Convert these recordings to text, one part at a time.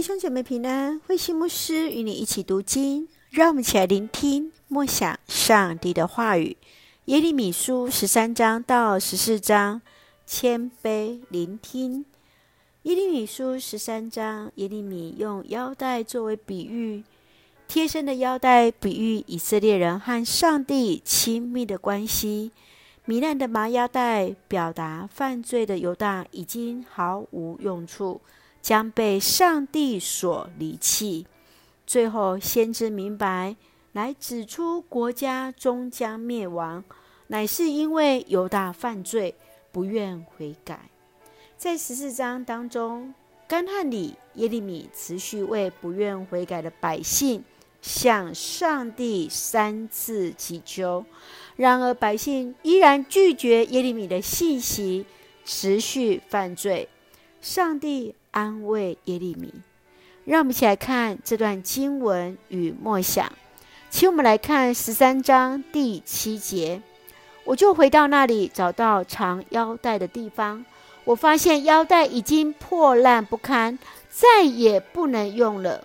弟兄姐妹平安，慧心牧师与你一起读经，让我们一起来聆听默想上帝的话语。耶利米书十三章到十四章，谦卑聆听。耶利米书十三章，耶利米用腰带作为比喻，贴身的腰带比喻以色列人和上帝亲密的关系。糜烂的麻腰带表达犯罪的犹大已经毫无用处，将被上帝所离弃。最后，先知明白，来指出国家终将灭亡，乃是因为犹大犯罪，不愿悔改。在十四章当中，干旱里，耶利米持续为不愿悔改的百姓向上帝三次祈求。然而，百姓依然拒绝耶利米的信息，持续犯罪。上帝安慰耶利米，让我们一起来看这段经文与默想。请我们来看十三章第七节：我就回到那里，找到藏腰带的地方。我发现腰带已经破烂不堪，再也不能用了。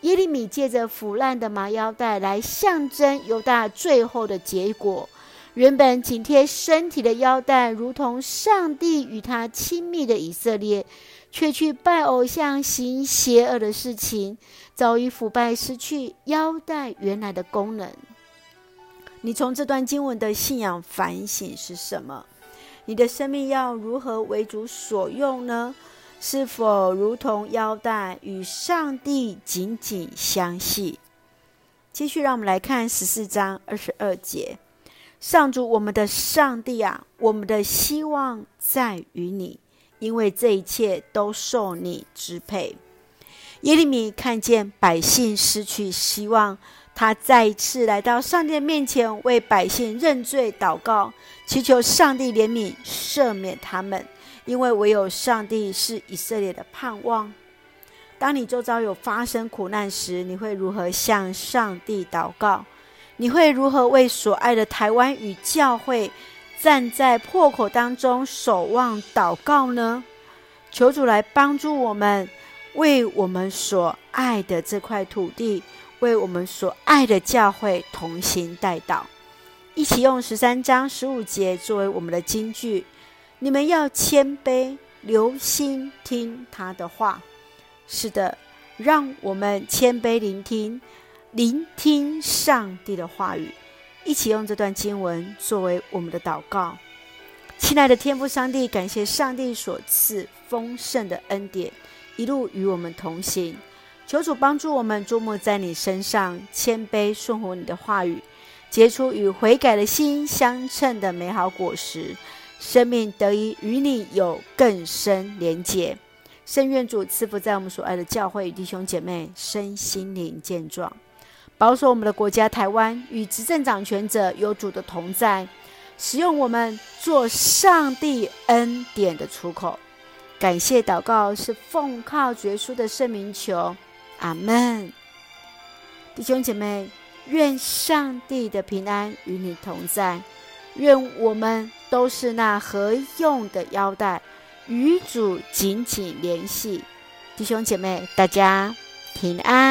耶利米借着腐烂的麻腰带来象征犹大最后的结果。原本紧贴身体的腰带，如同上帝与他亲密的以色列，却去拜偶像、行邪恶的事情，早已腐败，失去腰带原来的功能。你从这段经文的信仰反省是什么？你的生命要如何为主所用呢？是否如同腰带与上帝紧紧相系？继续，让我们来看十四章二十二节：上主，我们的上帝啊，我们的希望在于你，因为这一切都受你支配。耶利米看见百姓失去希望，他再一次来到上帝面前，为百姓认罪祷告，祈求上帝怜悯赦免他们。因为唯有上帝是以色列的盼望。当你周遭有发生苦难时，你会如何向上帝祷告？你会如何为所爱的台湾与教会站在破口当中守望祷告呢？求主来帮助我们，为我们所爱的这块土地，为我们所爱的教会同心代祷，一起用十三章十五节作为我们的金句。你们要谦卑，留心听他的话。是的，让我们谦卑聆听，聆听上帝的话语。一起用这段经文作为我们的祷告。亲爱的天父上帝，感谢上帝所赐丰盛的恩典，一路与我们同行。求主帮助我们，注目在你身上，谦卑顺服你的话语，结出与悔改的心相称的美好果实。生命得以与你有更深连结，圣愿主赐福在我们所爱的教会与弟兄姐妹身心灵健壮，保守我们的国家台湾与执政掌权者有主的同在，使用我们做上帝恩典的出口。感谢祷告是奉靠绝书的圣名求，阿门。弟兄姐妹，愿上帝的平安与你同在。愿我们都是那合用的腰带，与主紧紧联系。弟兄姐妹，大家平安。